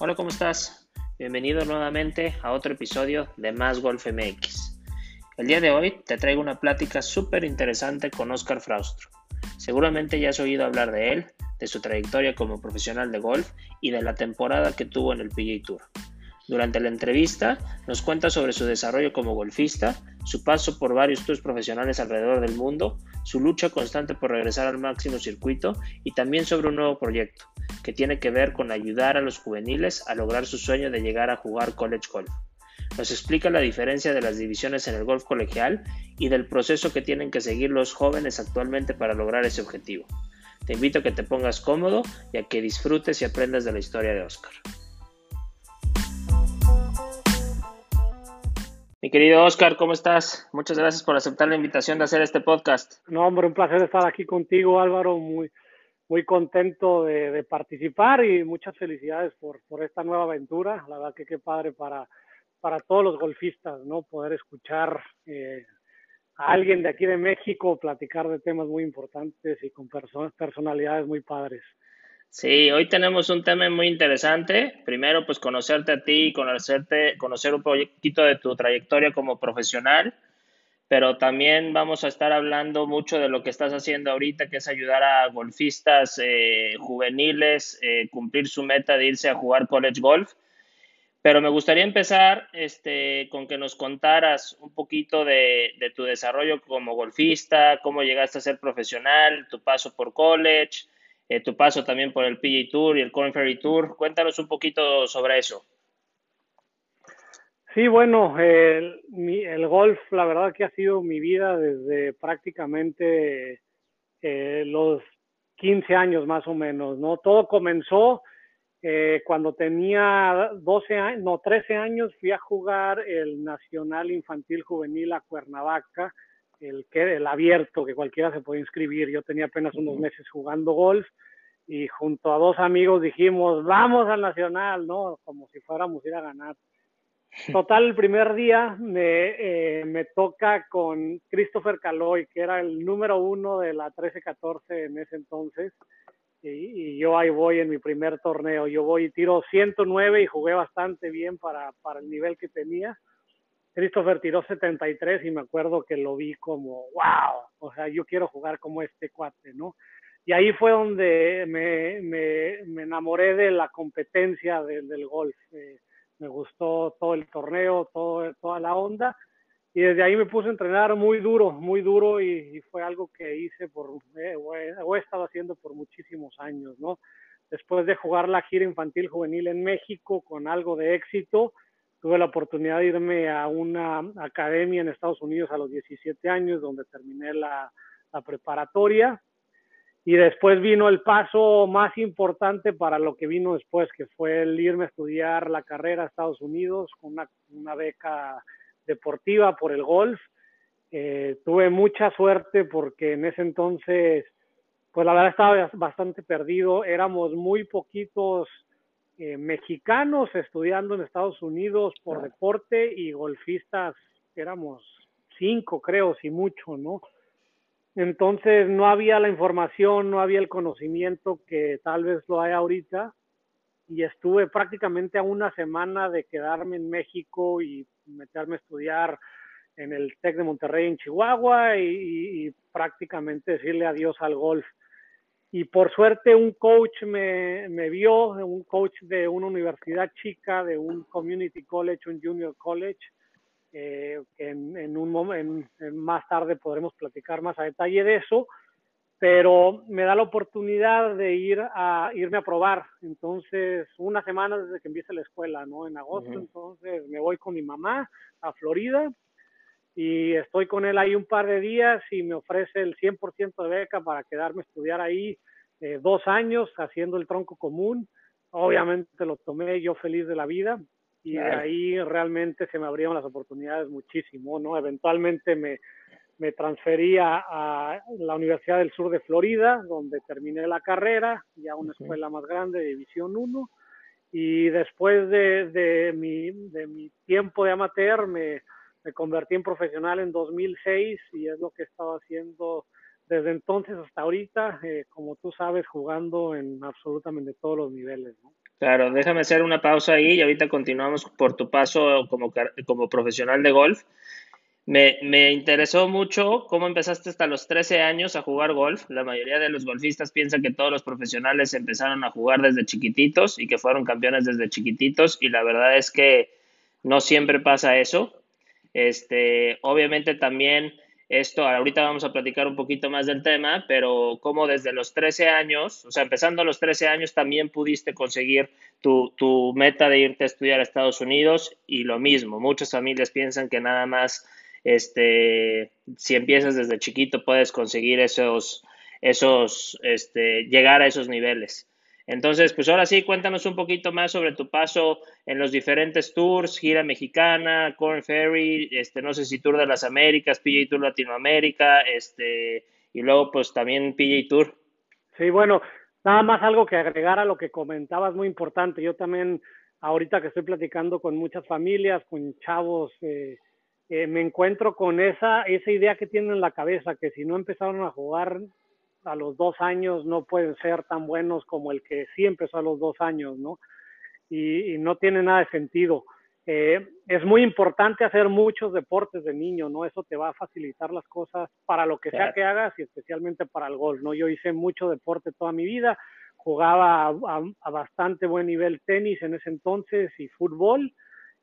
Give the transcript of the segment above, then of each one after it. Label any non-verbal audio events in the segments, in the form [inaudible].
Hola, ¿cómo estás? Bienvenido nuevamente a otro episodio de Más Golf MX. El día de hoy te traigo una plática súper interesante con Oscar Fraustro. Seguramente ya has oído hablar de él, de su trayectoria como profesional de golf y de la temporada que tuvo en el PGA Tour. Durante la entrevista nos cuenta sobre su desarrollo como golfista, su paso por varios tours profesionales alrededor del mundo, su lucha constante por regresar al máximo circuito y también sobre un nuevo proyecto que tiene que ver con ayudar a los juveniles a lograr su sueño de llegar a jugar college golf. Nos explica la diferencia de las divisiones en el golf colegial y del proceso que tienen que seguir los jóvenes actualmente para lograr ese objetivo. Te invito a que te pongas cómodo y a que disfrutes y aprendas de la historia de Oscar. Mi querido Oscar, ¿cómo estás? Muchas gracias por aceptar la invitación de hacer este podcast. No, hombre, un placer estar aquí contigo, Álvaro. Muy, muy contento de, participar y muchas felicidades por, esta nueva aventura. La verdad que qué padre para, para todos los golfistas, ¿no? Poder escuchar eh, a alguien de aquí de México platicar de temas muy importantes y con personalidades muy padres. Sí, hoy tenemos un tema muy interesante. Primero, pues conocerte a ti, conocerte, conocer un poquito de tu trayectoria como profesional, pero también vamos a estar hablando mucho de lo que estás haciendo ahorita, que es ayudar a golfistas eh, juveniles eh, cumplir su meta de irse a jugar college golf. Pero me gustaría empezar este, con que nos contaras un poquito de, de tu desarrollo como golfista, cómo llegaste a ser profesional, tu paso por college, eh, tu paso también por el PGA Tour y el Corn Ferry Tour. Cuéntanos un poquito sobre eso. Sí, bueno, el, el, golf, la verdad que ha sido mi vida desde prácticamente eh, los 15 años más o menos, ¿no? Todo comenzó eh, cuando tenía 12 años, no, 13 años, fui a jugar el Nacional Infantil Juvenil a Cuernavaca, el, que, el abierto, que cualquiera se puede inscribir. Yo tenía apenas unos meses jugando golf y junto a dos amigos dijimos, vamos al Nacional, ¿no? Como si fuéramos a ir a ganar. Total, el primer día me, eh, me toca con Christopher Caloy, que era el número uno de la 13-14 en ese entonces. Y, y, yo ahí voy en mi primer torneo. Yo voy y tiro 109 y jugué bastante bien para, para el nivel que tenía. Christopher tiró 73 y me acuerdo que lo vi como, wow, o sea, yo quiero jugar como este cuate, ¿no? Y ahí fue donde me, me, enamoré de la competencia del golf. Eh, me gustó todo el torneo, toda la onda. Y desde ahí me puse a entrenar muy duro, muy duro y, fue algo que hice por, eh, o he estado haciendo por muchísimos años, ¿no? Después de jugar la gira infantil juvenil en México con algo de éxito, tuve la oportunidad de irme a una academia en Estados Unidos a los 17 años, donde terminé la, preparatoria. Y después vino el paso más importante para lo que vino después, que fue el irme a estudiar la carrera a Estados Unidos con una, beca deportiva por el golf. Eh, tuve mucha suerte porque en ese entonces, pues la verdad estaba bastante perdido. Éramos muy poquitos eh, mexicanos estudiando en Estados Unidos por deporte y golfistas, éramos cinco, creo, si mucho, ¿no? Entonces no había la información, no había el conocimiento que tal vez lo hay ahorita. Y estuve prácticamente a una semana de quedarme en México y meterme a estudiar en el TEC de Monterrey en Chihuahua y, y prácticamente decirle adiós al golf. Y por suerte un coach me, me, vio, un coach de una universidad chica, de un community college, un junior college, eh, en, en, un momento, más tarde podremos platicar más a detalle de eso, pero me da la oportunidad de ir a irme a probar. Entonces, una semana desde que empiece la escuela, ¿no? En agosto, entonces me voy con mi mamá a Florida y estoy con él ahí un par de días y me ofrece el 100% de beca para quedarme a estudiar ahí eh, dos años haciendo el tronco común. Obviamente lo tomé yo feliz de la vida y ahí realmente se me abrieron las oportunidades muchísimo, ¿no? Eventualmente me, me transferí a, la Universidad del Sur de Florida, donde terminé la carrera, ya una escuela más grande, División 1, y después de, de, mi, de mi tiempo de amateur me me convertí en profesional en 2006 y es lo que he estado haciendo desde entonces hasta ahorita, eh, como tú sabes, jugando en absolutamente todos los niveles. ¿no? Claro, déjame hacer una pausa ahí y ahorita continuamos por tu paso como, como profesional de golf. Me, me, interesó mucho cómo empezaste hasta los 13 años a jugar golf. La mayoría de los golfistas piensan que todos los profesionales empezaron a jugar desde chiquititos y que fueron campeones desde chiquititos y la verdad es que no siempre pasa eso. Este, obviamente también esto, ahorita vamos a platicar un poquito más del tema, pero como desde los 13 años, o sea, empezando a los 13 años, también pudiste conseguir tu, tu meta de irte a estudiar a Estados Unidos y lo mismo, muchas familias piensan que nada más, este, si empiezas desde chiquito puedes conseguir esos, esos, este, llegar a esos niveles. Entonces, pues ahora sí, cuéntanos un poquito más sobre tu paso en los diferentes tours, gira mexicana, Corn Ferry, este, no sé si Tour de las Américas, PJ Tour Latinoamérica, este, y luego pues también PJ Tour. Sí, bueno, nada más algo que agregar a lo que comentabas muy importante. Yo también, ahorita que estoy platicando con muchas familias, con chavos, eh, eh, me encuentro con esa, esa idea que tienen en la cabeza, que si no empezaron a jugar a los dos años no pueden ser tan buenos como el que sí empezó a los dos años, ¿no? Y, no tiene nada de sentido. Eh, es muy importante hacer muchos deportes de niño, ¿no? Eso te va a facilitar las cosas para lo que sea que hagas y especialmente para el golf, ¿no? Yo hice mucho deporte toda mi vida, jugaba a, bastante buen nivel tenis en ese entonces y fútbol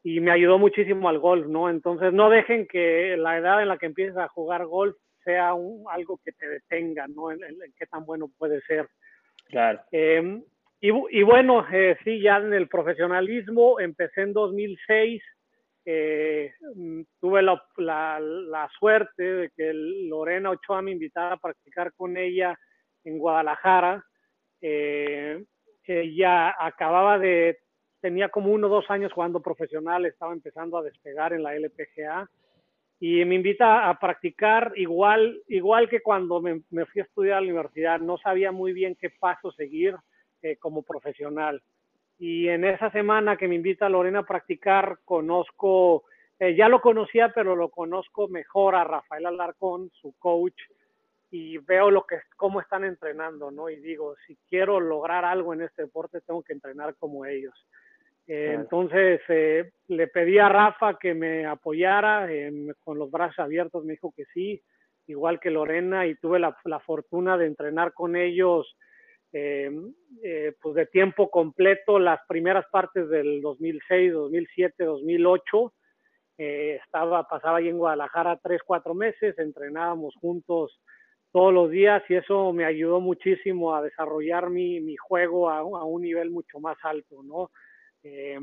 y me ayudó muchísimo al golf, ¿no? Entonces no dejen que la edad en la que empieces a jugar golf sea un, algo que te detenga, ¿no? En, qué tan bueno puede ser. Claro. Em, y, y, bueno, eh, sí, ya en el profesionalismo empecé en 2006. Eh, mm, tuve la, la, la, suerte de que Lorena Ochoa me invitara a practicar con ella en Guadalajara. Eh, ella acababa de, tenía como uno o dos años jugando profesional, estaba empezando a despegar en la LPGA y me invita a practicar igual, igual que cuando me, fui a estudiar a la universidad. No sabía muy bien qué paso seguir eh, como profesional. Y en esa semana que me invita Lorena a practicar, conozco, eh, ya lo conocía, pero lo conozco mejor a Rafael Alarcón, su coach, y veo lo que cómo están entrenando, ¿no? Y digo, si quiero lograr algo en este deporte, tengo que entrenar como ellos. Eh, entonces eh, le pedí a Rafa que me apoyara con los brazos abiertos, me dijo que sí, igual que Lorena, y tuve la, fortuna de entrenar con ellos eh, pues de tiempo completo las primeras partes del 2006, 2007, 2008. estaba, pasaba ahí en Guadalajara tres, cuatro meses, entrenábamos juntos todos los días y eso me ayudó muchísimo a desarrollar mi, mi juego a, a un nivel mucho más alto, ¿no? Eh,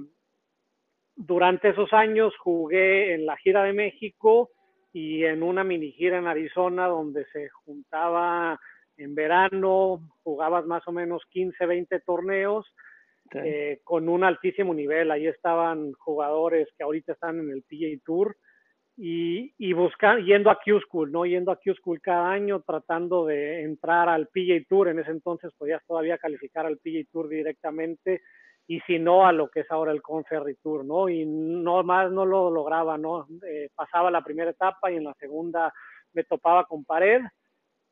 durante esos años jugué en la gira de México y en una mini gira en Arizona donde se juntaba en verano, jugabas más o menos 15, 20 torneos eh, con un altísimo nivel. Ahí estaban jugadores que ahorita están en el PGA Tour y, y buscando, yendo a Q School, ¿no? Yendo a Q School cada año tratando de entrar al PGA Tour. En ese entonces podías todavía calificar al PGA Tour directamente y si no a lo que es ahora el Conferry Tour, ¿no? Y no más no lo lograba, ¿no? Eh, pasaba la primera etapa y en la segunda me topaba con pared,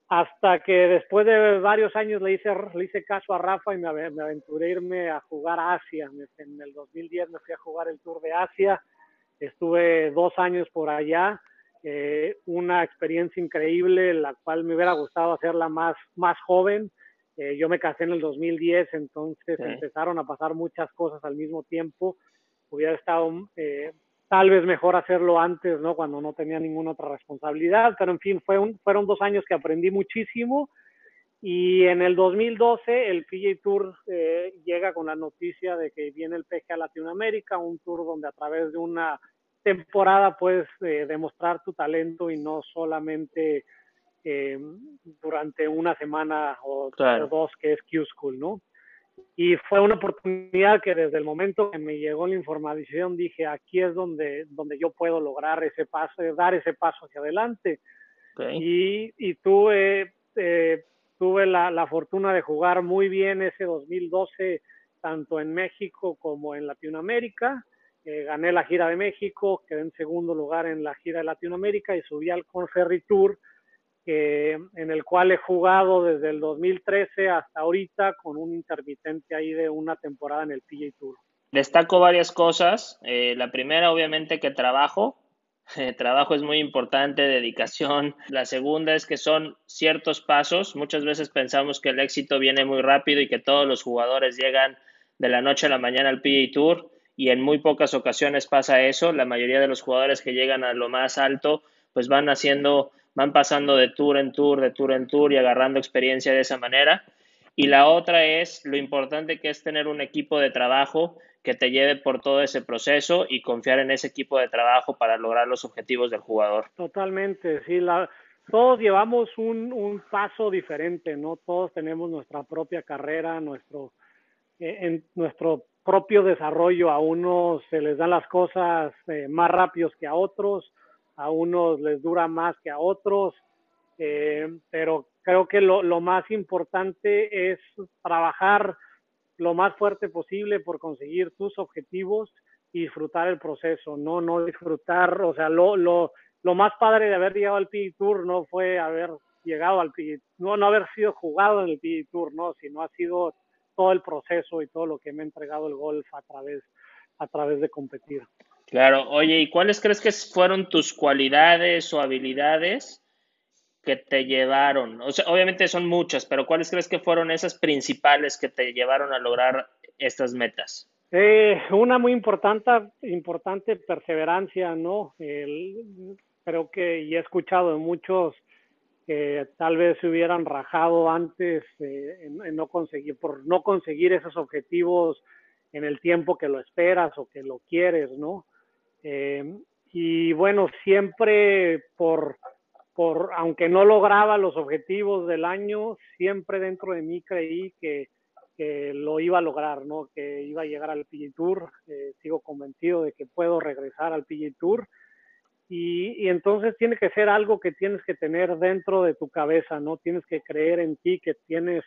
hasta que después de varios años le hice, le hice caso a Rafa y me, me aventuré a irme a jugar a Asia. En el 2010 me fui a jugar el Tour de Asia, estuve dos años por allá, eh, una experiencia increíble, la cual me hubiera gustado hacerla más, más joven, eh, yo me casé en el 2010, entonces empezaron a pasar muchas cosas al mismo tiempo. Hubiera estado eh, tal vez mejor hacerlo antes, ¿no? Cuando no tenía ninguna otra responsabilidad, pero en fin, fue un, fueron dos años que aprendí muchísimo. Y en el 2012 el PGA Tour eh, llega con la noticia de que viene el PGA Latinoamérica, un tour donde a través de una temporada puedes demostrar tu talento y no solamente eh, durante una semana o, dos que es Q School, ¿no? Y fue una oportunidad que desde el momento que me llegó la información dije, aquí es donde, donde yo puedo lograr ese paso, dar ese paso hacia adelante. Y, y, tuve, eh, tuve la, la, fortuna de jugar muy bien ese 2012, tanto en México como en Latinoamérica. Eh, gané la gira de México, quedé en segundo lugar en la gira de Latinoamérica y subí al Conferry Tour en el cual he jugado desde el 2013 hasta ahorita con un intermitente ahí de una temporada en el PGA Tour. Destaco varias cosas. Eh, la primera, obviamente, que trabajo. [laughs] trabajo es muy importante, dedicación. La segunda es que son ciertos pasos. Muchas veces pensamos que el éxito viene muy rápido y que todos los jugadores llegan de la noche a la mañana al PGA Tour y en muy pocas ocasiones pasa eso. La mayoría de los jugadores que llegan a lo más alto pues van haciendo van pasando de tour en tour, de tour en tour y agarrando experiencia de esa manera. Y la otra es lo importante que es tener un equipo de trabajo que te lleve por todo ese proceso y confiar en ese equipo de trabajo para lograr los objetivos del jugador. Totalmente, sí, la, todos llevamos un, paso diferente, ¿no? Todos tenemos nuestra propia carrera, nuestro, eh, en nuestro propio desarrollo. A unos se les dan las cosas eh, más rápidos que a otros, a unos les dura más que a otros, eh, pero creo que lo, más importante es trabajar lo más fuerte posible por conseguir tus objetivos y disfrutar el proceso, no, no disfrutar, o sea, lo, lo, lo más padre de haber llegado al PG Tour no fue haber llegado al PG, no, no haber sido jugado en el PG Tour, no, sino ha sido todo el proceso y todo lo que me ha entregado el golf a través, a través de competir. Claro, oye, ¿y cuáles crees que fueron tus cualidades o habilidades que te llevaron? O sea, obviamente son muchas, pero ¿cuáles crees que fueron esas principales que te llevaron a lograr estas metas? Eh, una muy importante, importante perseverancia, ¿no? creo que y he escuchado de muchos que tal vez se hubieran rajado antes eh, en, no conseguir, por no conseguir esos objetivos en el tiempo que lo esperas o que lo quieres, ¿no? Eh, y bueno, siempre por, por, aunque no lograba los objetivos del año, siempre dentro de mí creí que, que lo iba a lograr, ¿no? Que iba a llegar al PG Tour. Eh, sigo convencido de que puedo regresar al PG Tour. Y, y, entonces tiene que ser algo que tienes que tener dentro de tu cabeza, ¿no? Tienes que creer en ti, que tienes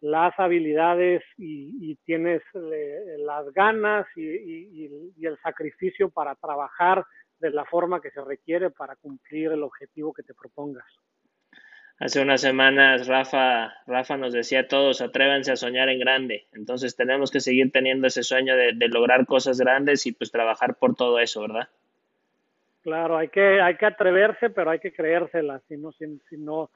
las habilidades y, tienes eh, las ganas y, el sacrificio para trabajar de la forma que se requiere para cumplir el objetivo que te propongas. Hace unas semanas Rafa, Rafa nos decía a todos, atrévanse a soñar en grande. Entonces tenemos que seguir teniendo ese sueño de, lograr cosas grandes y pues trabajar por todo eso, ¿verdad? Claro, hay que, hay que atreverse, pero hay que creérselas, si no, si, si no,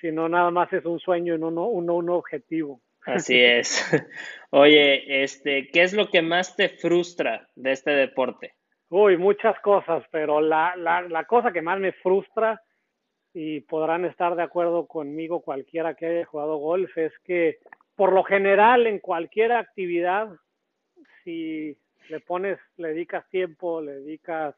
si no nada más es un sueño y no, no, un objetivo. Así [laughs] es. [laughs] Oye, este, ¿qué es lo que más te frustra de este deporte? Uy, muchas cosas, pero la, la, la cosa que más me frustra, y podrán estar de acuerdo conmigo cualquiera que haya jugado golf, es que por lo general en cualquier actividad, si le pones, le dedicas tiempo, le dedicas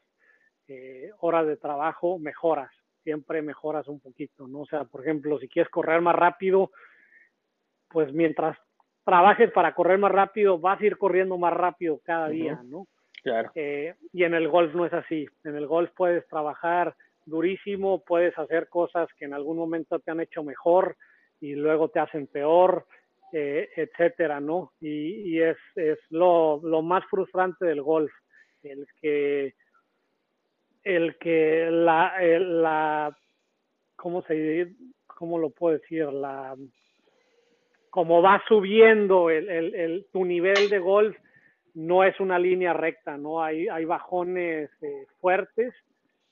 eh, horas de trabajo, mejoras siempre mejoras un poquito, ¿no? O sea, por ejemplo, si quieres correr más rápido, pues mientras trabajes para correr más rápido, vas a ir corriendo más rápido cada día, ¿no? Claro. Eh, y en el golf no es así. En el golf puedes trabajar durísimo, puedes hacer cosas que en algún momento te han hecho mejor y luego te hacen peor, eh, etcétera, ¿no? Y, y es, es lo, lo más frustrante del golf, el que el que la, la ¿cómo se cómo lo puedo decir? La como va subiendo el, el, el, tu nivel de golf no es una línea recta, ¿no? Hay, hay bajones eh, fuertes,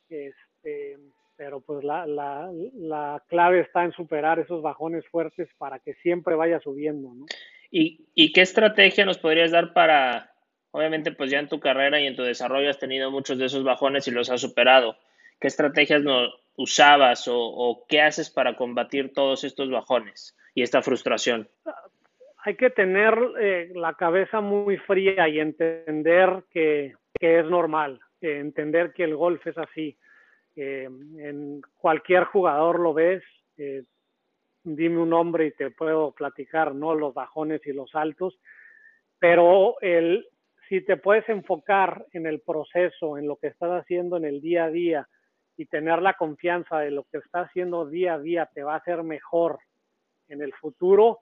este, pero pues la, la, la, clave está en superar esos bajones fuertes para que siempre vaya subiendo, ¿no? ¿Y, ¿Y qué estrategia nos podrías dar para Obviamente, pues ya en tu carrera y en tu desarrollo has tenido muchos de esos bajones y los has superado. ¿Qué estrategias no usabas o, qué haces para combatir todos estos bajones y esta frustración? Hay que tener eh, la cabeza muy fría y entender que, es normal, entender que el golf es así. Eh, en cualquier jugador lo ves, eh, dime un nombre y te puedo platicar, ¿no? Los bajones y los altos, pero el, si te puedes enfocar en el proceso, en lo que estás haciendo en el día a día y tener la confianza de lo que estás haciendo día a día te va a hacer mejor en el futuro,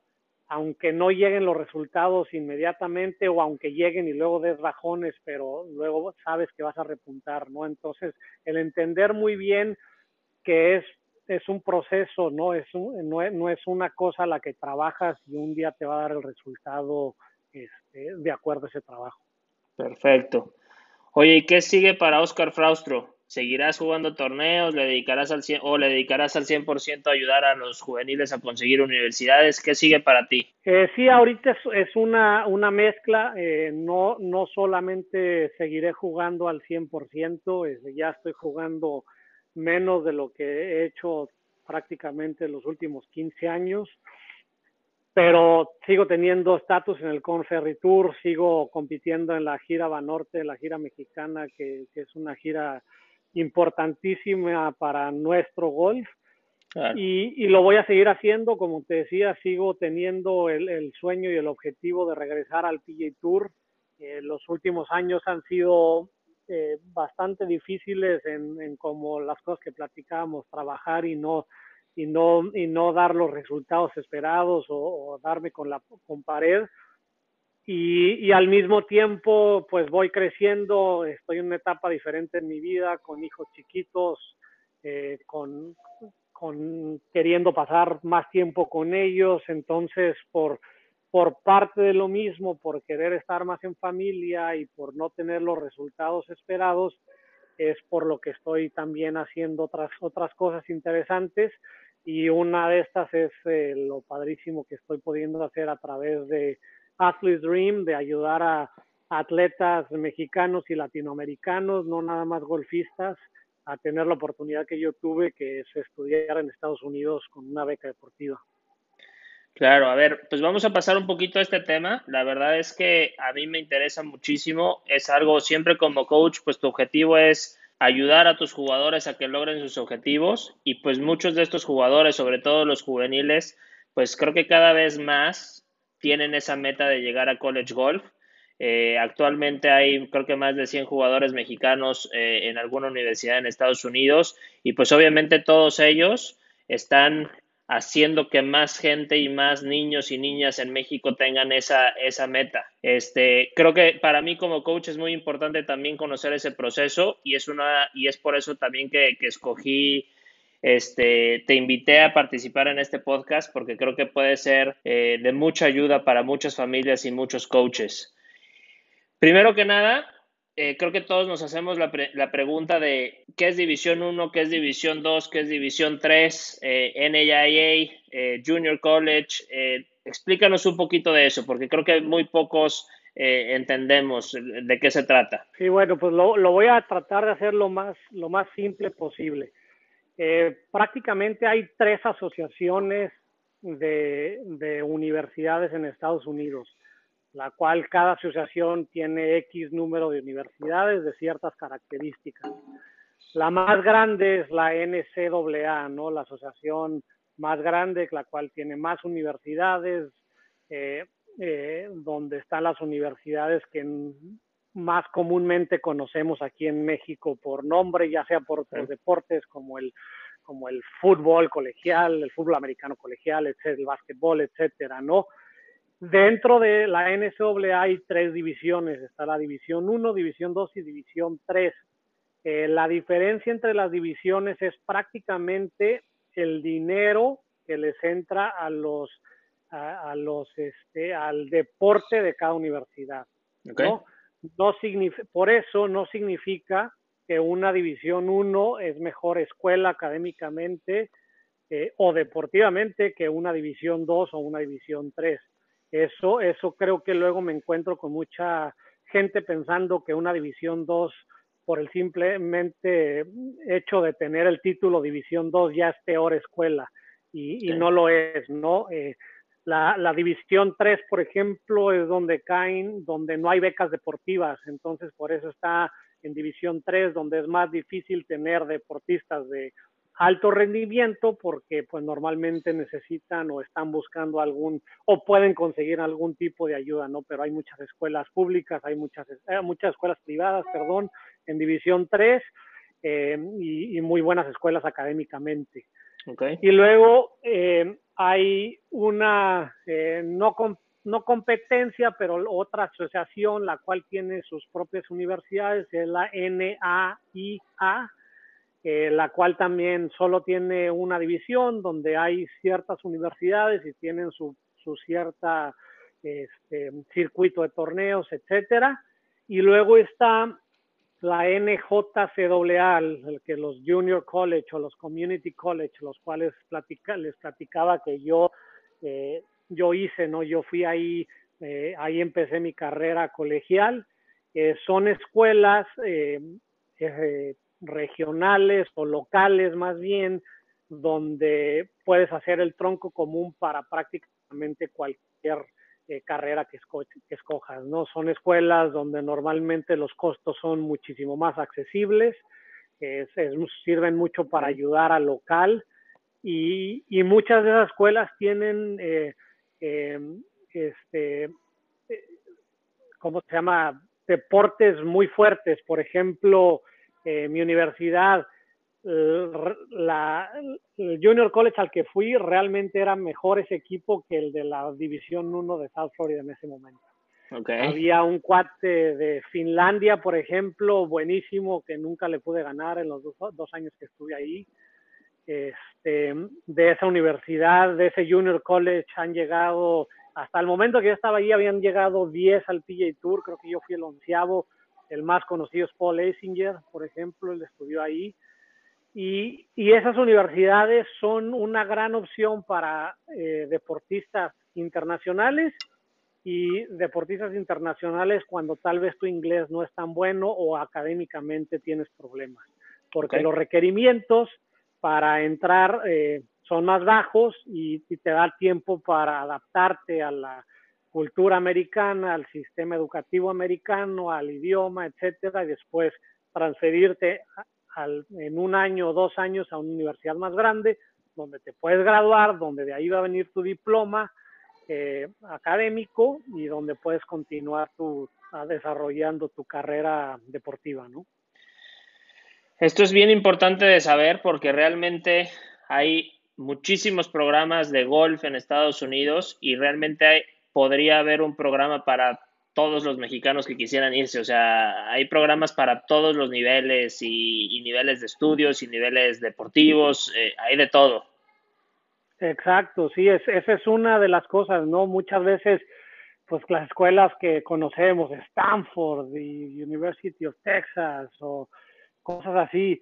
aunque no lleguen los resultados inmediatamente o aunque lleguen y luego des bajones, pero luego sabes que vas a repuntar, ¿no? Entonces, el entender muy bien que es es un proceso, ¿no? Es no, es, no es una cosa a la que trabajas y un día te va a dar el resultado este, de acuerdo a ese trabajo. Perfecto. Oye, ¿y qué sigue para Oscar Fraustro? ¿Seguirás jugando torneos? ¿Le dedicarás al 100, o le dedicarás al 100% a ayudar a los juveniles a conseguir universidades? ¿Qué sigue para ti? Eh, sí, ahorita es, una, una mezcla. Eh, no, no solamente seguiré jugando al 100%, eh, ya estoy jugando menos de lo que he hecho prácticamente los últimos 15 años pero sigo teniendo estatus en el Conferry Tour, sigo compitiendo en la gira Banorte, la gira mexicana, que, es una gira importantísima para nuestro golf. Y, lo voy a seguir haciendo, como te decía, sigo teniendo el, sueño y el objetivo de regresar al PGA Tour. Eh, los últimos años han sido eh, bastante difíciles en, en como las cosas que platicábamos, trabajar y no y no, y no dar los resultados esperados o, darme con la con pared. Y, y, al mismo tiempo, pues voy creciendo, estoy en una etapa diferente en mi vida, con hijos chiquitos, eh, con, con queriendo pasar más tiempo con ellos, entonces por, por parte de lo mismo, por querer estar más en familia y por no tener los resultados esperados, es por lo que estoy también haciendo otras, otras cosas interesantes y una de estas es eh, lo padrísimo que estoy pudiendo hacer a través de Athlete's Dream, de ayudar a atletas mexicanos y latinoamericanos, no nada más golfistas, a tener la oportunidad que yo tuve, que es estudiar en Estados Unidos con una beca deportiva. Claro, a ver, pues vamos a pasar un poquito a este tema. La verdad es que a mí me interesa muchísimo. Es algo siempre como coach, pues tu objetivo es ayudar a tus jugadores a que logren sus objetivos y pues muchos de estos jugadores, sobre todo los juveniles, pues creo que cada vez más tienen esa meta de llegar a college golf. Eh, actualmente hay creo que más de 100 jugadores mexicanos eh, en alguna universidad en Estados Unidos y pues obviamente todos ellos están haciendo que más gente y más niños y niñas en México tengan esa, esa meta. Este, creo que para mí como coach es muy importante también conocer ese proceso y es una, y es por eso también que, escogí este, te invité a participar en este podcast porque creo que puede ser eh, de mucha ayuda para muchas familias y muchos coaches. Primero que nada, eh, creo que todos nos hacemos la, pregunta de qué es División 1, qué es División 2, qué es División 3, eh, NAIA, eh, Junior College. Eh, explícanos un poquito de eso, porque creo que muy pocos entendemos de qué se trata. Sí, bueno, pues lo, voy a tratar de hacer lo más, lo más simple posible. prácticamente hay tres asociaciones de, de universidades en Estados Unidos la cual cada asociación tiene X número de universidades de ciertas características. La más grande es la NCAA, ¿no? La asociación más grande, la cual tiene más universidades, eh, eh, donde están las universidades que más comúnmente conocemos aquí en México por nombre, ya sea por, por deportes como el como el fútbol colegial, el fútbol americano colegial, el básquetbol, etcétera, ¿no? Dentro de la NCAA hay tres divisiones, está la División 1, División 2 y División 3. Eh, la diferencia entre las divisiones es prácticamente el dinero que les entra a los, a, los este, al deporte de cada universidad. ¿no? No por eso no significa que una División 1 es mejor escuela académicamente eh, o deportivamente que una División 2 o una División 3 eso, eso creo que luego me encuentro con mucha gente pensando que una División 2, por el simplemente hecho de tener el título División 2, ya es peor escuela. Y, no lo es, ¿no? Eh, la, la, División 3, por ejemplo, es donde caen, donde no hay becas deportivas. Entonces, por eso está en División 3, donde es más difícil tener deportistas de alto rendimiento porque pues normalmente necesitan o están buscando algún o pueden conseguir algún tipo de ayuda, ¿no? Pero hay muchas escuelas públicas, hay muchas, eh, muchas escuelas privadas, perdón, en División 3 eh, y, muy buenas escuelas académicamente. Okay. Y luego eh, hay una no, no competencia, pero otra asociación, la cual tiene sus propias universidades, es la NAIA, eh, la cual también solo tiene una división donde hay ciertas universidades y tienen su, su cierta este, circuito de torneos, etcétera. Y luego está la NJCAA, el que los Junior College o los Community College, los cuales les platicaba que yo, eh, yo hice, ¿no? Yo fui ahí, eh, ahí empecé mi carrera colegial. Eh, son escuelas regionales o locales más bien, donde puedes hacer el tronco común para prácticamente cualquier eh, carrera que, escojas, ¿no? Son escuelas donde normalmente los costos son muchísimo más accesibles, sirven mucho para ayudar al local y, muchas de esas escuelas tienen, eh, em, este, eh, ¿cómo se llama? Deportes muy fuertes. Por ejemplo, mi universidad la, el Junior College al que fui realmente era mejor ese equipo que el de la División 1 de South Florida en ese momento. Había un cuate de Finlandia, por ejemplo, buenísimo, que nunca le pude ganar en los dos, años que estuve ahí. Este, de esa universidad, de ese Junior College, han llegado, hasta el momento que yo estaba ahí, habían llegado 10 al PJ Tour, creo que yo fui el onceavo. El más conocido es Paul Eisinger, por ejemplo, él estudió ahí. Y, esas universidades son una gran opción para eh, deportistas internacionales y deportistas internacionales cuando tal vez tu inglés no es tan bueno o académicamente tienes problemas, porque los requerimientos para entrar eh, son más bajos y, y, te da tiempo para adaptarte a la cultura americana, al sistema educativo americano, al idioma, etcétera, y después transferirte en un año o dos años a una universidad más grande, donde te puedes graduar, donde de ahí va a venir tu diploma eh, académico y donde puedes continuar tu, desarrollando tu carrera deportiva, ¿no? Esto es bien importante de saber porque realmente hay muchísimos programas de golf en Estados Unidos y realmente podría haber un programa para todos los mexicanos que quisieran irse. O sea, hay programas para todos los niveles y, niveles de estudios y niveles deportivos, eh, hay de todo. Exacto, sí, es, esa es una de las cosas, ¿no? Muchas veces, pues las escuelas que conocemos, Stanford y University of Texas o cosas así,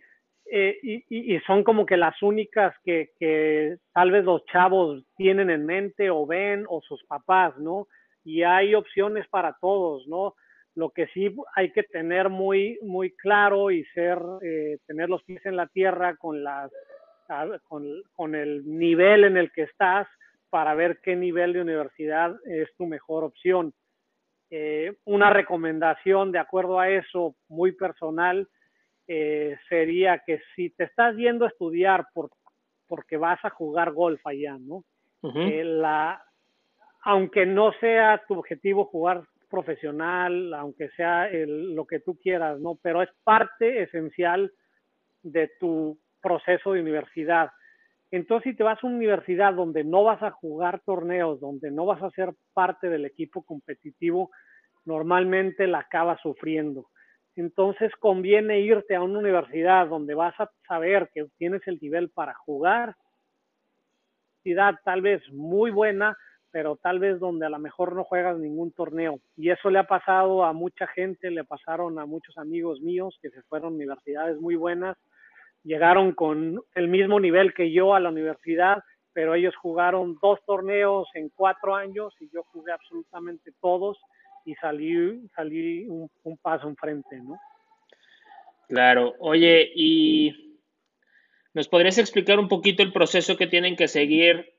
eh, y, son como que las únicas que tal vez los chavos tienen en mente o ven o sus papás, ¿no? Y hay opciones para todos, ¿no? Lo que sí hay que tener muy, muy claro y ser, eh, tener los pies en la tierra con, las, con, el nivel en el que estás para ver qué nivel de universidad es tu mejor opción. Eh, una recomendación de acuerdo a eso, muy personal, eh, sería que si te estás yendo a estudiar por, porque vas a jugar golf allá, ¿no? la, aunque no sea tu objetivo jugar profesional, aunque sea lo que tú quieras, ¿no? Pero es parte esencial de tu proceso de universidad. Entonces, si te vas a una universidad donde no vas a jugar torneos, donde no vas a ser parte del equipo competitivo, normalmente la acabas sufriendo. Entonces, conviene irte a una universidad donde vas a saber que tienes el nivel para jugar, tal vez muy buena, pero tal vez donde a lo mejor no juegas ningún torneo. Y eso le ha pasado a mucha gente, le pasaron a muchos amigos míos que se fueron a universidades muy buenas, llegaron con el mismo nivel que yo a la universidad, pero ellos jugaron dos torneos en cuatro años y yo jugué absolutamente todos y salí, salí un, un paso enfrente, ¿no? Claro, oye, ¿y nos podrías explicar un poquito el proceso que tienen que seguir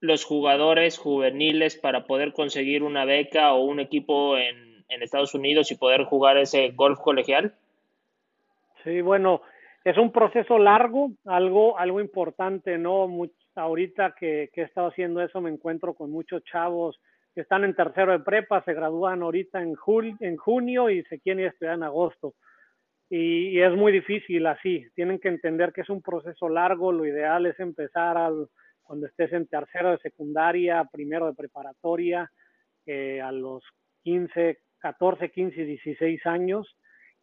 los jugadores juveniles para poder conseguir una beca o un equipo en, Estados Unidos y poder jugar ese golf colegial? Sí, bueno, es un proceso largo, algo, algo importante, ¿no? ahorita que, he estado haciendo eso me encuentro con muchos chavos que están en tercero de prepa, se gradúan ahorita en, en junio y se quieren estudiar en agosto. Y, y, es muy difícil así, tienen que entender que es un proceso largo, lo ideal es empezar al, cuando estés en tercero de secundaria, primero de preparatoria, eh, a los 15, 14, 15, 16 años.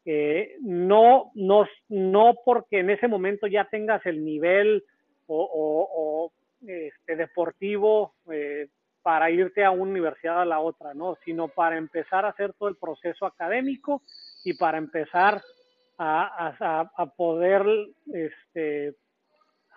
eh, no, no, no porque en ese momento ya tengas el nivel o, este, deportivo eh, para irte a una universidad a la otra, ¿no? Sino para empezar a hacer todo el proceso académico y para empezar a, poder, este,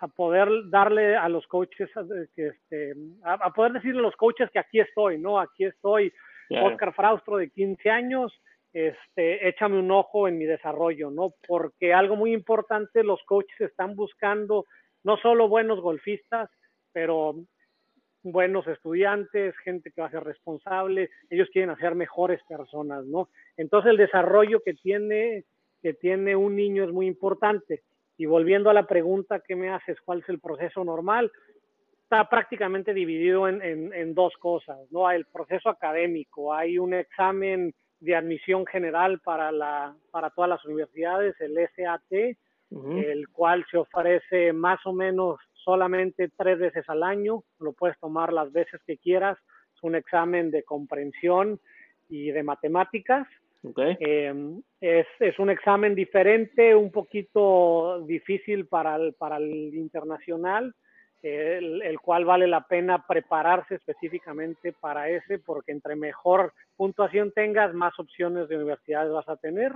a poder darle a los coaches, este, a, poder decirle a los coaches que aquí estoy, ¿no? Aquí estoy, Oscar Fraustro de 15 años, este, échame un ojo en mi desarrollo, ¿no? Porque algo muy importante, los coaches están buscando no solo buenos golfistas, pero buenos estudiantes, gente que va a ser responsable, ellos quieren hacer mejores personas, ¿no? Entonces el desarrollo que tiene, que tiene un niño es muy importante. Y volviendo a la pregunta que me haces, ¿cuál es el proceso normal? Está prácticamente dividido en, en dos cosas, ¿no? El proceso académico, hay un examen de admisión general para, la, para todas las universidades, el SAT, el cual se ofrece más o menos solamente tres veces al año, lo puedes tomar las veces que quieras, es un examen de comprensión y de matemáticas. Em, es, es, un examen diferente, un poquito difícil para el, para el internacional, el, cual vale la pena prepararse específicamente para ese, porque entre mejor puntuación tengas, más opciones de universidades vas a tener.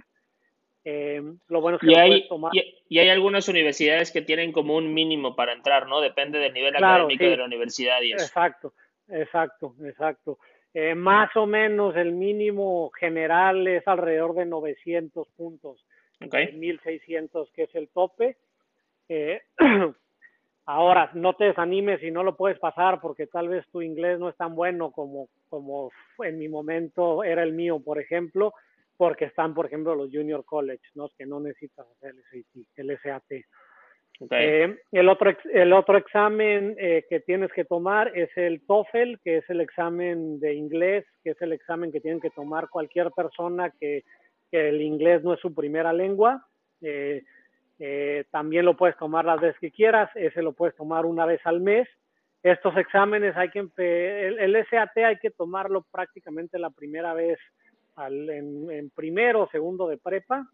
Eh, lo bueno es que y, hay, tomar... y, hay algunas universidades que tienen como un mínimo para entrar, ¿no? Depende del nivel académico de la universidad y eso. Exacto, exacto, exacto. Eh, más o menos el mínimo general es alrededor de 900 puntos, okay. 1600 que es el tope. Eh, [clears throat] Ahora, no te desanimes si no lo puedes pasar porque tal vez tu inglés no es tan bueno como, como en mi momento era el mío, por ejemplo, porque están, por ejemplo, los junior college, ¿no? que no necesitas hacer el SAT. Eh, el, otro, el otro examen eh, que tienes que tomar es el TOEFL, que es el examen de inglés, que es el examen que tienen que tomar cualquier persona que, el inglés no es su primera lengua. Eh, también lo puedes tomar las veces que quieras, ese lo puedes tomar una vez al mes. Estos exámenes hay que, el, SAT hay que tomarlo prácticamente la primera vez en, primero o segundo de prepa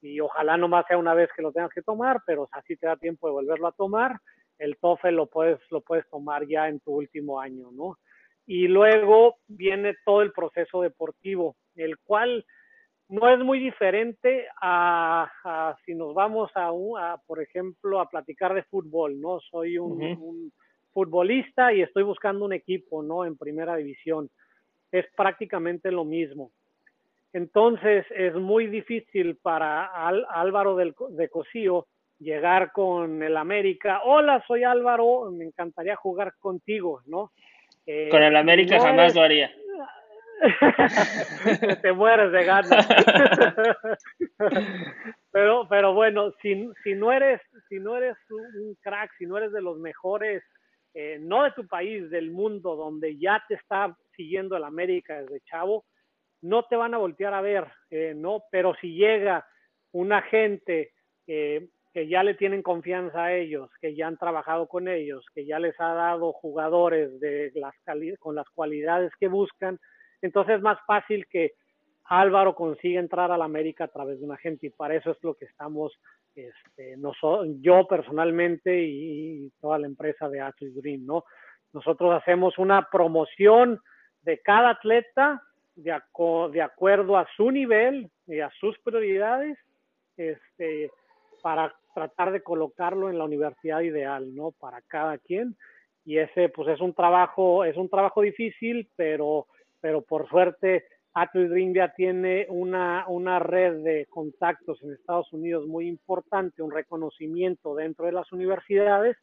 y ojalá nomás sea una vez que lo tengas que tomar, pero así te da tiempo de volverlo a tomar. El TOEFL lo puedes, lo puedes tomar ya en tu último año, ¿no? Y luego viene todo el proceso deportivo, el cual no es muy diferente a, si nos vamos a, por ejemplo, a platicar de fútbol, ¿no? Soy un, futbolista y estoy buscando un equipo, ¿no? En primera división. Es prácticamente lo mismo. Entonces, es muy difícil para Álvaro de Cosío llegar con el América. Hola, soy Álvaro, me encantaría jugar contigo, ¿no? con el América eh, jamás lo haría. [laughs] te mueres de ganas. [laughs] pero, pero bueno, si, si, no eres, si no eres un crack, si no eres de los mejores, eh, no de tu país, del mundo, donde ya te está siguiendo el América desde chavo, no te van a voltear a ver, eh, ¿no? Pero si llega una gente eh, que ya le tienen confianza a ellos, que ya han trabajado con ellos, que ya les ha dado jugadores de las con las cualidades que buscan, entonces es más fácil que Álvaro consiga entrar a la América a través de un agente y para eso es lo que estamos, este, yo personalmente y, toda la empresa de Atlas Dream, ¿no? Nosotros hacemos una promoción de cada atleta de, acuerdo a su nivel y a sus prioridades, este, para tratar de colocarlo en la universidad ideal, ¿no? Para cada quien. Y ese, pues es un trabajo, es un trabajo difícil, pero pero por suerte Atlas ya tiene una, una red de contactos en Estados Unidos muy importante, un reconocimiento dentro de las universidades,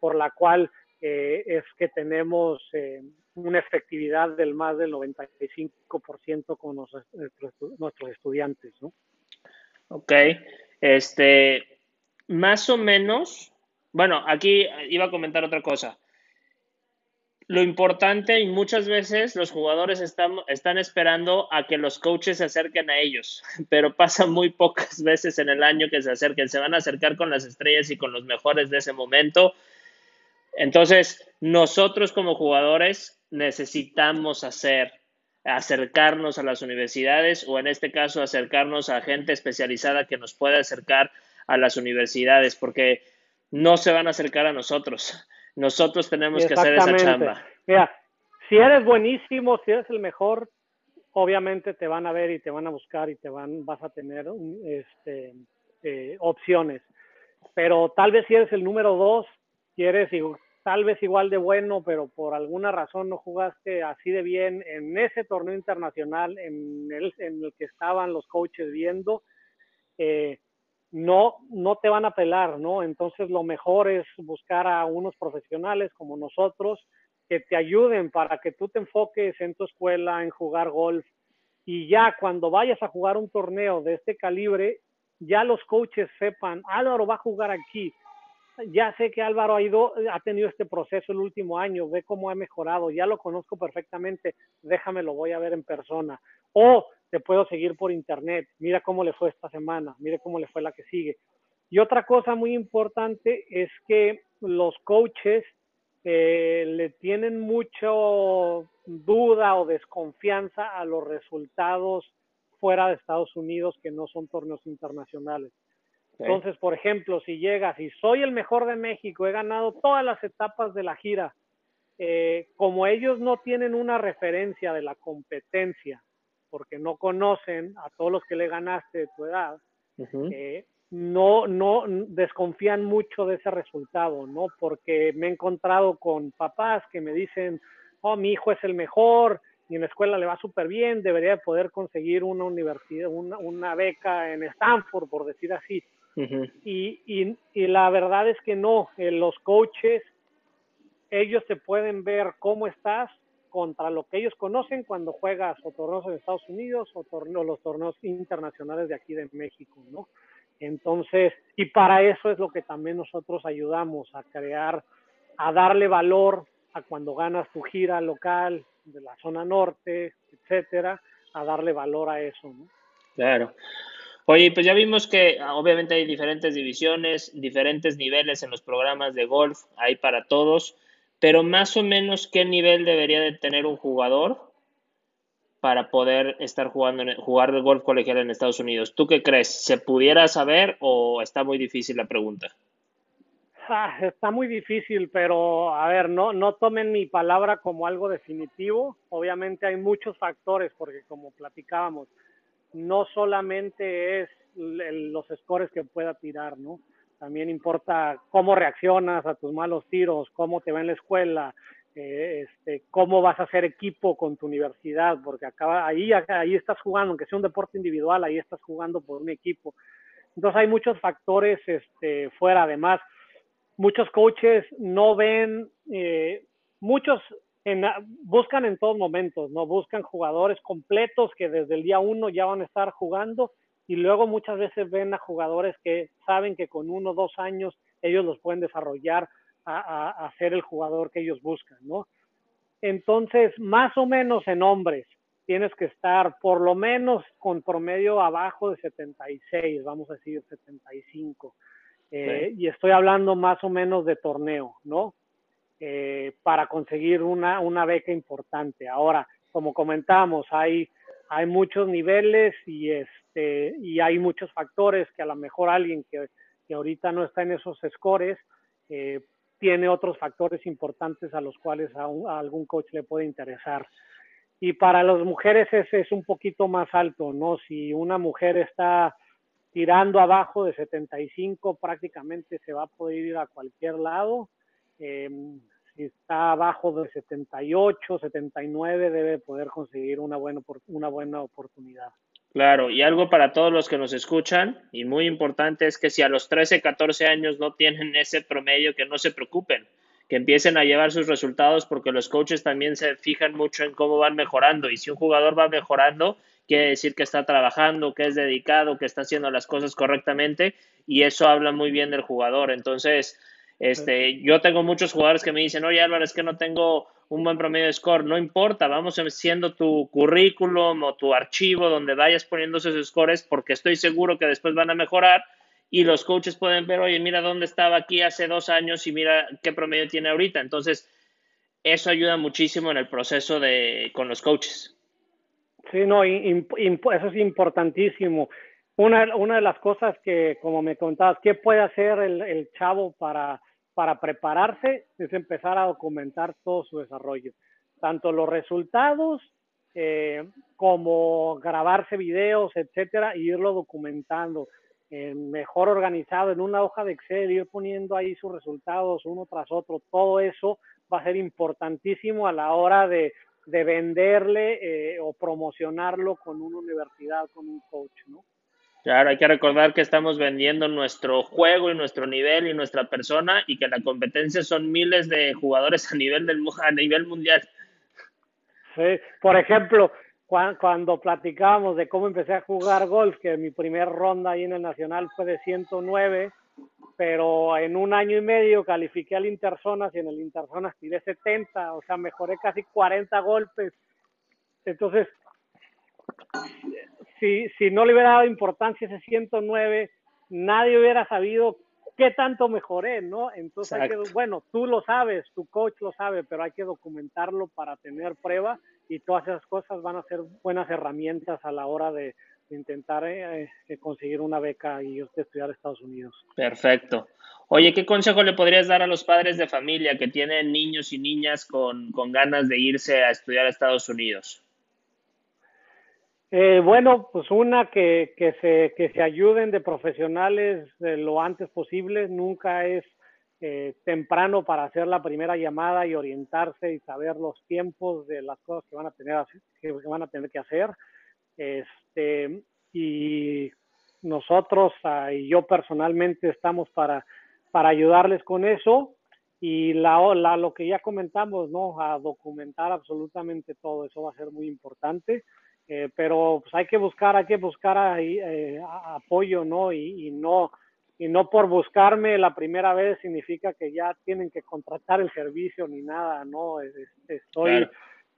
por la cual eh, es que tenemos eh, una efectividad del más del 95% con nuestros, estudiantes, ¿no? Ok, este, más o menos, bueno, aquí iba a comentar otra cosa lo importante y muchas veces los jugadores están, están esperando a que los coaches se acerquen a ellos, [laughs] pero pasa muy pocas veces en el año que se acerquen, se van a acercar con las estrellas y con los mejores de ese momento. Entonces, nosotros como jugadores necesitamos hacer acercarnos a las universidades o en este caso acercarnos a gente especializada que nos pueda acercar a las universidades, porque no se van a acercar a nosotros. Nosotros tenemos que hacer esa chamba. Mira, si eres buenísimo, si eres el mejor, obviamente te van a ver y te van a buscar y te van, vas a tener este, eh, opciones. Pero tal vez si eres el número dos, si eres tal vez igual de bueno, pero por alguna razón no jugaste así de bien en ese torneo internacional en el, en el que estaban los coaches viendo, eh, no, no te van a pelar, ¿no? Entonces lo mejor es buscar a unos profesionales como nosotros que te ayuden para que tú te enfoques en tu escuela, en jugar golf y ya cuando vayas a jugar un torneo de este calibre, ya los coaches sepan, Álvaro va a jugar aquí, ya sé que Álvaro ha ido, ha tenido este proceso el último año, ve cómo ha mejorado, ya lo conozco perfectamente, déjame lo voy a ver en persona. O te puedo seguir por internet, mira cómo le fue esta semana, mire cómo le fue la que sigue. Y otra cosa muy importante es que los coaches eh, le tienen mucho duda o desconfianza a los resultados fuera de Estados Unidos que no son torneos internacionales. Entonces, por ejemplo, si llegas y soy el mejor de México, he ganado todas las etapas de la gira, eh, como ellos no tienen una referencia de la competencia, porque no conocen a todos los que le ganaste de tu edad, eh, no, no desconfían mucho de ese resultado, ¿no? Porque me he encontrado con papás que me dicen, oh, mi hijo es el mejor, y en la escuela le va súper bien, debería poder conseguir una universidad, una, una beca en Stanford, por decir así y, y, la verdad es que no, eh, los coaches, ellos te pueden ver cómo estás contra lo que ellos conocen cuando juegas o torneos en Estados Unidos o los torneos internacionales de aquí de México, ¿no? Entonces, y para eso es lo que también nosotros ayudamos a crear, a darle valor a cuando ganas tu gira local de la zona norte, etcétera, a darle valor a eso, ¿no? Claro. Oye, pues ya vimos que ah, obviamente hay diferentes divisiones, diferentes niveles en los programas de golf, hay para todos, pero más o menos qué nivel debería de tener un jugador para poder estar jugando jugar de golf colegial en Estados Unidos. ¿Tú qué crees? ¿Se pudiera saber o está muy difícil la pregunta? Ah, está muy difícil, pero a ver, no, no tomen mi palabra como algo definitivo. Obviamente hay muchos factores, porque como platicábamos, no solamente es los scores que pueda tirar, ¿no? También importa cómo reaccionas a tus malos tiros, cómo te va en la escuela, eh, este, cómo vas a hacer equipo con tu universidad, porque acaba, ahí, ahí estás jugando, aunque sea un deporte individual, ahí estás jugando por un equipo. Entonces hay muchos factores este, fuera. Además, muchos coaches no ven, eh, muchos buscan en todos momentos, ¿no? Buscan jugadores completos que desde el día uno ya van a estar jugando y luego muchas veces ven a jugadores que saben que con uno o dos años ellos los pueden desarrollar a, a, ser el jugador que ellos buscan, ¿no? Entonces, más o menos en hombres, tienes que estar por lo menos con promedio abajo de 76, vamos a decir 75. Eh, Y estoy hablando más o menos de torneo, ¿no? Eh, para conseguir una, una beca importante. Ahora, como comentamos, hay, hay muchos niveles y, este, y hay muchos factores que a lo mejor alguien que, que ahorita no está en esos scores eh, tiene otros factores importantes a los cuales a, a, algún coach le puede interesar. Y para las mujeres ese es un poquito más alto, ¿no? Si una mujer está tirando abajo de 75, prácticamente se va a poder ir a cualquier lado. Eh, si está abajo de 78, 79, debe poder conseguir una buena, una buena oportunidad. Claro, y algo para todos los que nos escuchan, y muy importante, es que si a los 13, 14 años no tienen ese promedio, que no se preocupen, que empiecen a llevar sus resultados, porque los coaches también se fijan mucho en cómo van mejorando, y si un jugador va mejorando, quiere decir que está trabajando, que es dedicado, que está haciendo las cosas correctamente, y eso habla muy bien del jugador. Entonces, este, yo tengo muchos jugadores que me dicen, oye Álvaro, es que no tengo un buen promedio de score. No importa, vamos haciendo tu currículum o tu archivo donde vayas poniendo esos scores porque estoy seguro que después van a mejorar y los coaches pueden ver, oye, mira dónde estaba aquí hace dos años y mira qué promedio tiene ahorita. Entonces, eso ayuda muchísimo en el proceso de con los coaches. Sí, no, eso es importantísimo. Una, de las cosas que, como me contabas, ¿qué puede hacer el, chavo para, para prepararse? Es empezar a documentar todo su desarrollo, tanto los resultados eh, como grabarse videos, etcétera, y irlo documentando. Eh, mejor organizado en una hoja de Excel, ir poniendo ahí sus resultados uno tras otro, todo eso va a ser importantísimo a la hora de, de venderle eh, o promocionarlo con una universidad, con un coach, ¿no? Claro, hay que recordar que estamos vendiendo nuestro juego y nuestro nivel y nuestra persona y que la competencia son miles de jugadores a nivel, del, a nivel mundial. Sí, por ejemplo, cuando, platicábamos de cómo empecé a jugar golf, que mi primera ronda ahí en el Nacional fue de 109, pero en un año y medio califiqué al Interzonas y en el Interzonas tiré 70, o sea, mejoré casi 40 golpes. Entonces, si, si no le hubiera dado importancia ese 109, nadie hubiera sabido qué tanto mejoré, ¿no? Entonces, hay que, bueno, tú lo sabes, tu coach lo sabe, pero hay que documentarlo para tener prueba y todas esas cosas van a ser buenas herramientas a la hora de, intentar eh, eh, conseguir una beca y estudiar en Estados Unidos. Perfecto. Oye, ¿qué consejo le podrías dar a los padres de familia que tienen niños y niñas con, con ganas de irse a estudiar a Estados Unidos? Eh, bueno, pues una que, que, se, que se ayuden de profesionales lo antes posible, nunca es eh, temprano para hacer la primera llamada y orientarse y saber los tiempos de las cosas que van a tener, que van a tener que hacer. Este, y nosotros ah, y yo personalmente estamos para, para ayudarles con eso y la, la, lo que ya comentamos, ¿no? A documentar absolutamente todo, eso va a ser muy importante. Eh, pero pues hay que buscar, hay que buscar ahí, eh, apoyo, ¿no? Y, y, no y no por buscarme la primera vez significa que ya tienen que contratar el servicio ni nada, ¿no? Estoy,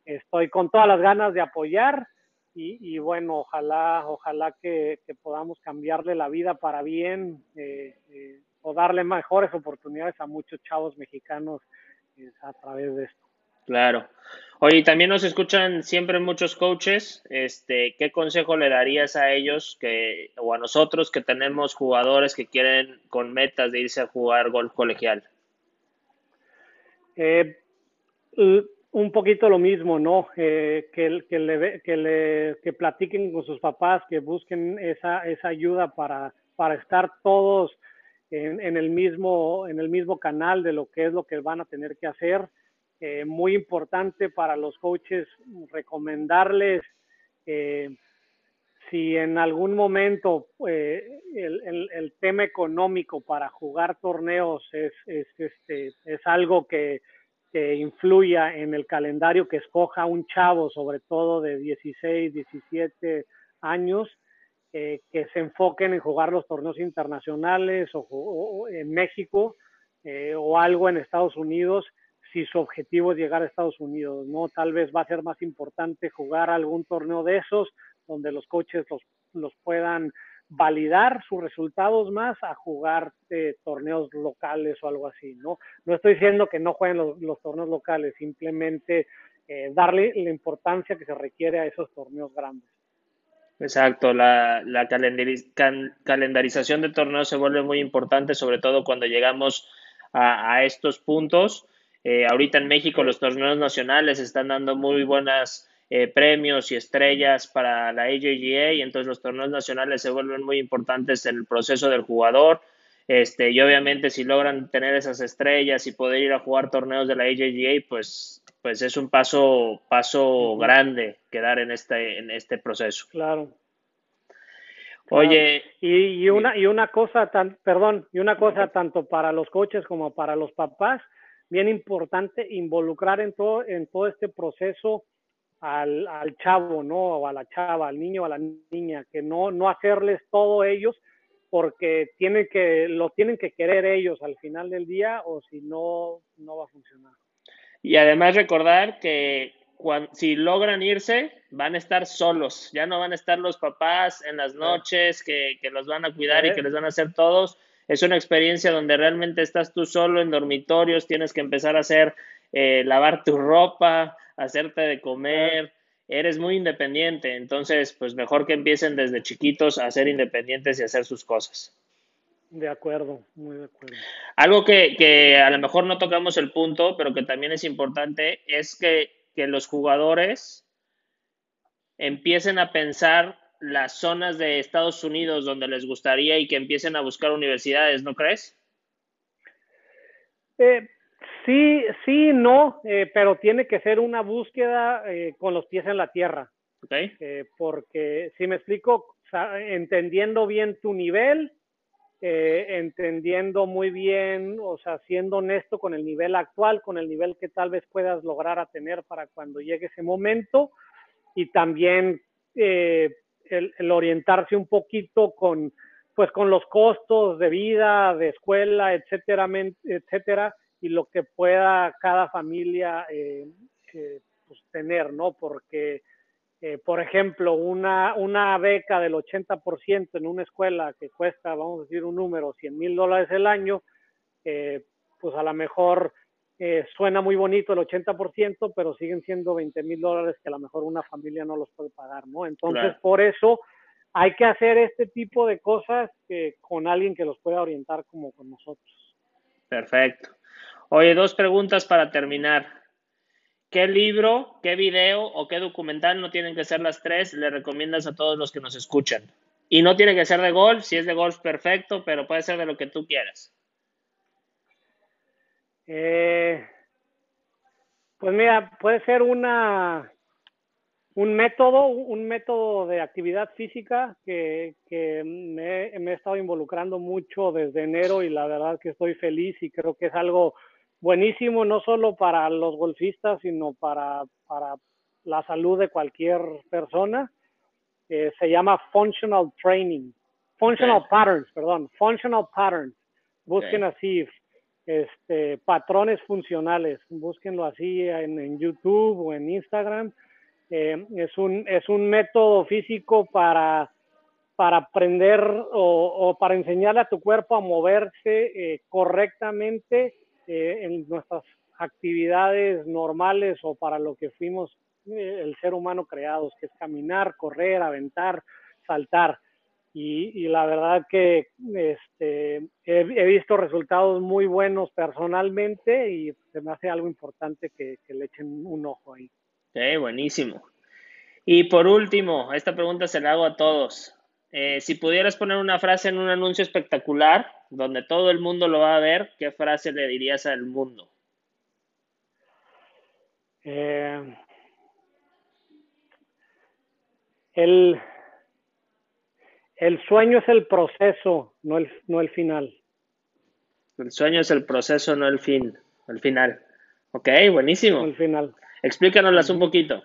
estoy con todas las ganas de apoyar y, y bueno, ojalá, ojalá que, que, podamos cambiarle la vida para bien eh, eh o darle mejores oportunidades a muchos chavos mexicanos eh, a través de esto. Claro. Oye, también nos escuchan siempre muchos coaches. Este, ¿qué consejo le darías a ellos que, o a nosotros que tenemos jugadores que quieren con metas de irse a jugar golf colegial? Eh, un poquito lo mismo, ¿no? Eh, que, que, le, que, le, que platiquen con sus papás, que busquen esa, esa ayuda para, para estar todos en, en, el mismo, en el mismo canal de lo que es lo que van a tener que hacer eh, muy importante para los coaches recomendarles eh, si en algún momento eh, el, el, tema económico para jugar torneos es, es, este, es algo que, que, influya en el calendario que escoja un chavo, sobre todo de 16, 17 años, que se enfoquen en jugar los torneos internacionales o, o en México o algo en Estados Unidos si su objetivo es llegar a Estados Unidos, ¿no? Tal vez va a ser más importante jugar algún torneo de esos donde los coches los, los puedan validar sus resultados más a jugar eh, torneos locales o algo así, ¿no? No estoy diciendo que no jueguen los, los torneos locales, simplemente eh, darle la importancia que se requiere a esos torneos grandes. Exacto, la, la calendarización de torneos se vuelve muy importante, sobre todo cuando llegamos a estos puntos eh, ahorita en México los torneos nacionales están dando muy buenos eh, premios y estrellas para la AJGA y entonces los torneos nacionales se vuelven muy importantes en el proceso del jugador. Este, y obviamente si logran tener esas estrellas y poder ir a jugar torneos de la AJGA, pues, pues es un paso, paso grande quedar en este, en este proceso. Claro. Oye. Y, y, una, y una cosa tan, perdón, y una cosa tanto para los coches como para los papás, bien importante involucrar en todo, en todo este proceso al, al chavo, ¿no? O a la chava, al niño, a la niña, que no, no hacerles todo ellos porque tienen que, lo tienen que querer ellos al final del día o si no, no va a funcionar. Y además recordar que cuando, si logran irse, van a estar solos, ya no van a estar los papás en las noches que, que los van a cuidar y que les van a hacer todos, es una experiencia donde realmente estás tú solo en dormitorios, tienes que empezar a hacer, eh, lavar tu ropa, hacerte de comer, eres muy independiente, entonces pues mejor que empiecen desde chiquitos a ser independientes y hacer sus cosas. De acuerdo, muy de acuerdo. Algo que, que a lo mejor no tocamos el punto, pero que también es importante, es que, que los jugadores empiecen a pensar las zonas de Estados Unidos donde les gustaría y que empiecen a buscar universidades, ¿no crees? Eh, Sí, sí, no, eh, pero tiene que ser una búsqueda eh, con los pies en la tierra. Okay. Eh, porque, si me explico, entendiendo bien tu nivel, entendiendo muy bien, o sea, siendo honesto con el nivel actual, con el nivel que tal vez puedas lograr a tener para cuando llegue ese momento, y también el, el, orientarse un poquito con, pues, con los costos de vida, de escuela, etcétera, etcétera y lo que pueda cada familia eh, eh, pues, tener, ¿no? Porque, eh, por ejemplo, una, una beca del 80% en una escuela que cuesta, vamos a decir un número, 100 mil dólares el año, pues a lo mejor suena muy bonito el 80%, pero siguen siendo 20 mil dólares que a lo mejor una familia no los puede pagar, ¿no? Entonces, por eso hay que hacer este tipo de cosas con alguien que los pueda orientar como con nosotros. Perfecto. Oye, dos preguntas para terminar. ¿Qué libro, qué video o qué documental, no tienen que ser las tres, le recomiendas a todos los que nos escuchan? Y no tiene que ser de golf, si es de golf perfecto, pero puede ser de lo que tú quieras. Eh, pues mira, puede ser una un método, un método de actividad física que, me, me, he estado involucrando mucho desde enero y la verdad que estoy feliz y creo que es algo buenísimo no solo para los golfistas, sino para, para la salud de cualquier persona. Eh, se llama Functional Training. Functional Patterns, perdón. Functional Patterns. Busquen así, este, patrones funcionales. Búsquenlo así en, YouTube o en Instagram. Eh, es, un, es un método físico para, para aprender o, para enseñarle a tu cuerpo a moverse eh, correctamente eh, en nuestras actividades normales o para lo que fuimos el ser humano creados, que es caminar, correr, aventar, saltar. Y, y la verdad que este, he, visto resultados muy buenos personalmente y se me hace algo importante que, que le echen un ojo ahí. Sí, buenísimo. Y por último, esta pregunta se la hago a todos. Eh, si pudieras poner una frase en un anuncio espectacular donde todo el mundo lo va a ver, ¿qué frase le dirías al mundo? Eh, el, el sueño es el proceso, no el, no el final. El sueño es el proceso, no el fin, el final. Ok, buenísimo. El final. Explícanoslas un poquito.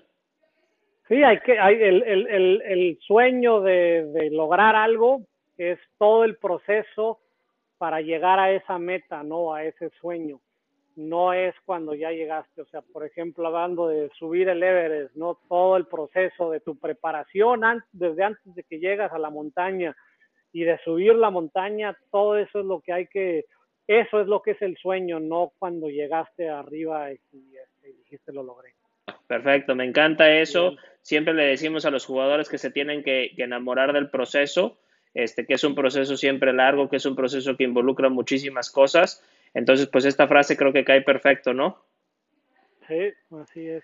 Sí, hay que, hay el, el, el, el sueño de, de, lograr algo es todo el proceso para llegar a esa meta, ¿no? A ese sueño. No es cuando ya llegaste, o sea, por ejemplo, hablando de subir el Everest, ¿no? Todo el proceso de tu preparación desde antes de que llegas a la montaña y de subir la montaña, todo eso es lo que hay que, eso es lo que es el sueño, no cuando llegaste arriba y, y, este, y dijiste lo logré. Perfecto, me encanta eso. Siempre le decimos a los jugadores que se tienen que, que, enamorar del proceso, este, que es un proceso siempre largo, que es un proceso que involucra muchísimas cosas. Entonces, pues esta frase creo que cae perfecto, ¿no? Sí, así es.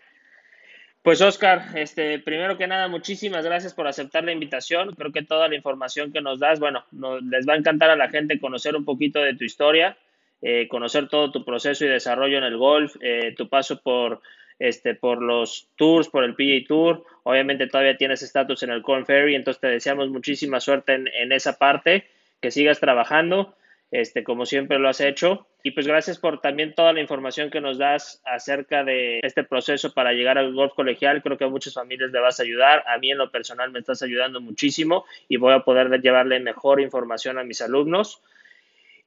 Pues Oscar, este, primero que nada, muchísimas gracias por aceptar la invitación. Creo que toda la información que nos das, bueno, no, les va a encantar a la gente conocer un poquito de tu historia, eh, conocer todo tu proceso y desarrollo en el golf, eh, tu paso por este, por los tours, por el PGA Tour. Obviamente todavía tienes estatus en el Corn Ferry, entonces te deseamos muchísima suerte en, en, esa parte, que sigas trabajando, este, como siempre lo has hecho. Y pues gracias por también toda la información que nos das acerca de este proceso para llegar al golf colegial. Creo que a muchas familias le vas a ayudar. A mí en lo personal me estás ayudando muchísimo y voy a poder llevarle mejor información a mis alumnos.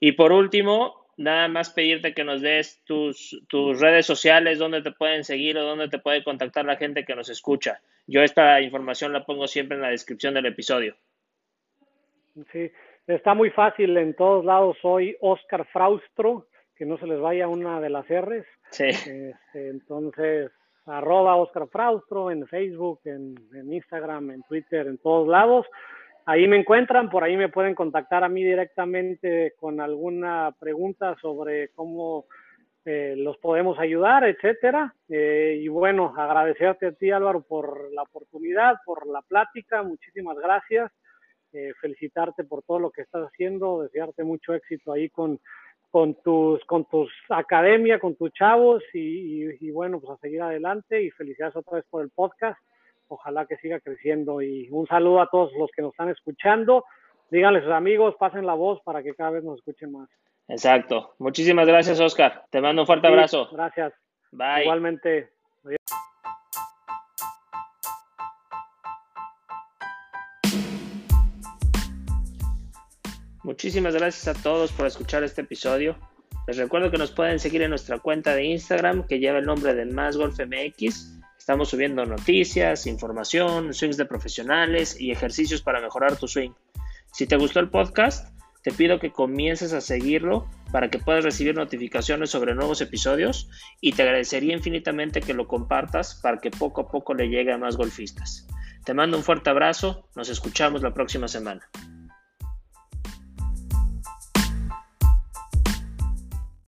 Y por último, nada más pedirte que nos des tus, tus redes sociales, dónde te pueden seguir o dónde te puede contactar la gente que nos escucha. Yo esta información la pongo siempre en la descripción del episodio. Sí, está muy fácil en todos lados. Soy Oscar Fraustro, que no se les vaya una de las R's. Sí. Este, entonces, arroba Oscar Fraustro en Facebook, en, Instagram, en Twitter, en todos lados. Ahí me encuentran, por ahí me pueden contactar a mí directamente con alguna pregunta sobre cómo eh, los podemos ayudar, etcétera. Eh, y bueno, agradecerte a ti Álvaro por la oportunidad, por la plática, muchísimas gracias. Eh, felicitarte por todo lo que estás haciendo, desearte mucho éxito ahí con, con tus con tus academia, con tus chavos y, bueno, pues a seguir adelante y felicidades otra vez por el podcast. Ojalá que siga creciendo y un saludo a todos los que nos están escuchando. Díganle a sus amigos, pasen la voz para que cada vez nos escuchen más. Exacto. Muchísimas gracias, Oscar. Te mando un fuerte abrazo. Gracias. Bye. Igualmente. Muchísimas gracias a todos por escuchar este episodio. Les recuerdo que nos pueden seguir en nuestra cuenta de Instagram que lleva el nombre de Más Golf MX. Estamos subiendo noticias, información, swings de profesionales y ejercicios para mejorar tu swing. Si te gustó el podcast, te pido que comiences a seguirlo para que puedas recibir notificaciones sobre nuevos episodios y te agradecería infinitamente que lo compartas para que poco a poco le llegue a más golfistas. Te mando un fuerte abrazo, nos escuchamos la próxima semana.